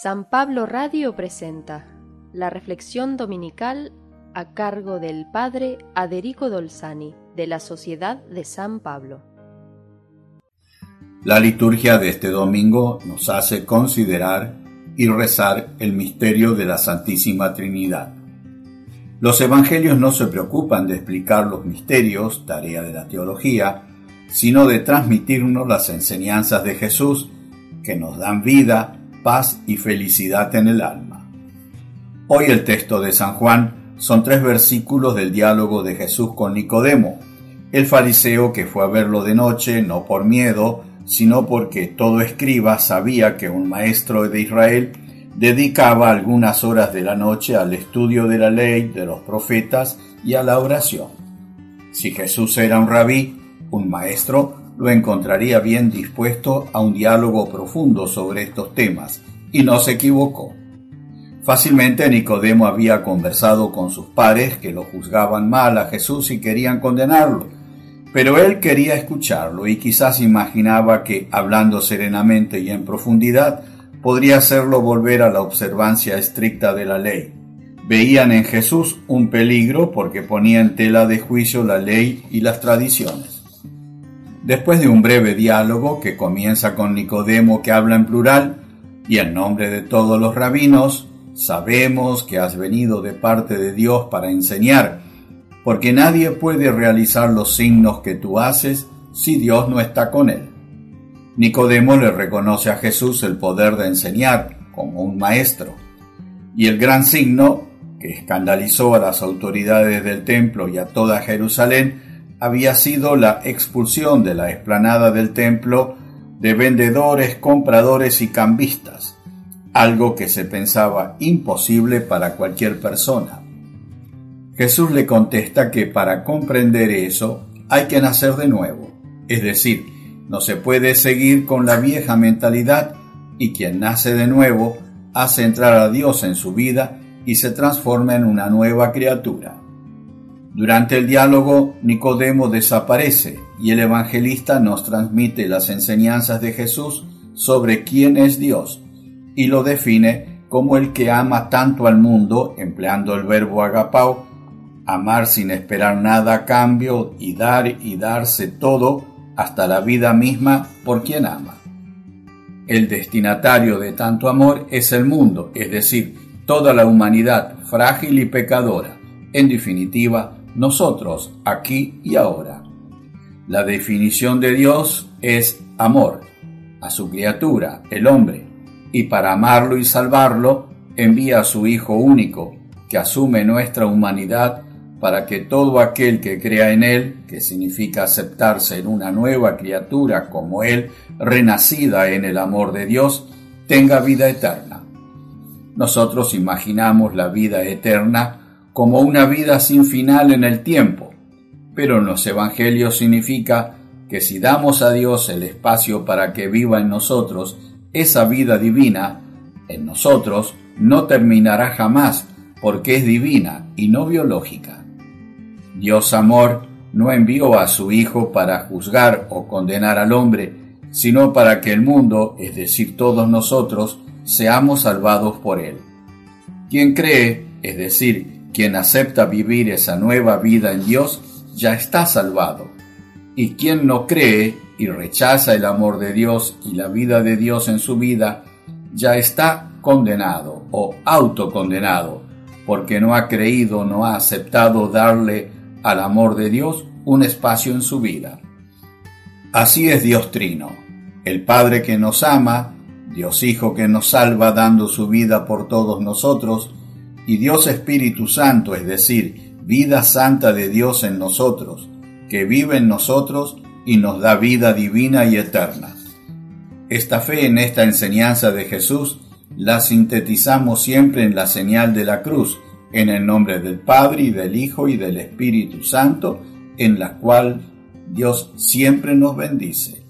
San Pablo Radio presenta la reflexión dominical a cargo del Padre Aderico Dolzani de la Sociedad de San Pablo. La liturgia de este domingo nos hace considerar y rezar el misterio de la Santísima Trinidad. Los evangelios no se preocupan de explicar los misterios, tarea de la teología, sino de transmitirnos las enseñanzas de Jesús que nos dan vida, paz y felicidad en el alma. Hoy el texto de San Juan son tres versículos del diálogo de Jesús con Nicodemo, el fariseo que fue a verlo de noche no por miedo, sino porque todo escriba sabía que un maestro de Israel dedicaba algunas horas de la noche al estudio de la ley, de los profetas y a la oración. Si Jesús era un rabí, un maestro, lo encontraría bien dispuesto a un diálogo profundo sobre estos temas, y no se equivocó. Fácilmente Nicodemo había conversado con sus pares que lo juzgaban mal a Jesús y querían condenarlo, pero él quería escucharlo y quizás imaginaba que, hablando serenamente y en profundidad, podría hacerlo volver a la observancia estricta de la ley. Veían en Jesús un peligro porque ponía en tela de juicio la ley y las tradiciones. Después de un breve diálogo que comienza con Nicodemo que habla en plural, y en nombre de todos los rabinos, sabemos que has venido de parte de Dios para enseñar, porque nadie puede realizar los signos que tú haces si Dios no está con él. Nicodemo le reconoce a Jesús el poder de enseñar como un maestro, y el gran signo que escandalizó a las autoridades del templo y a toda Jerusalén había sido la expulsión de la explanada del templo de vendedores, compradores y cambistas, algo que se pensaba imposible para cualquier persona. Jesús le contesta que para comprender eso hay que nacer de nuevo, es decir, no se puede seguir con la vieja mentalidad y quien nace de nuevo hace entrar a Dios en su vida y se transforma en una nueva criatura. Durante el diálogo, Nicodemo desaparece y el evangelista nos transmite las enseñanzas de Jesús sobre quién es Dios y lo define como el que ama tanto al mundo, empleando el verbo agapao, amar sin esperar nada a cambio y dar y darse todo hasta la vida misma por quien ama. El destinatario de tanto amor es el mundo, es decir, toda la humanidad frágil y pecadora, en definitiva, nosotros aquí y ahora. La definición de Dios es amor a su criatura, el hombre, y para amarlo y salvarlo envía a su Hijo único, que asume nuestra humanidad para que todo aquel que crea en Él, que significa aceptarse en una nueva criatura como Él, renacida en el amor de Dios, tenga vida eterna. Nosotros imaginamos la vida eterna como una vida sin final en el tiempo, pero en los evangelios significa que si damos a Dios el espacio para que viva en nosotros esa vida divina, en nosotros no terminará jamás porque es divina y no biológica. Dios amor no envió a su Hijo para juzgar o condenar al hombre, sino para que el mundo, es decir, todos nosotros, seamos salvados por él. Quien cree, es decir, quien acepta vivir esa nueva vida en Dios ya está salvado. Y quien no cree y rechaza el amor de Dios y la vida de Dios en su vida, ya está condenado o autocondenado, porque no ha creído, no ha aceptado darle al amor de Dios un espacio en su vida. Así es Dios Trino, el Padre que nos ama, Dios Hijo que nos salva dando su vida por todos nosotros, y Dios Espíritu Santo, es decir, vida santa de Dios en nosotros, que vive en nosotros y nos da vida divina y eterna. Esta fe en esta enseñanza de Jesús la sintetizamos siempre en la señal de la cruz, en el nombre del Padre y del Hijo y del Espíritu Santo, en la cual Dios siempre nos bendice.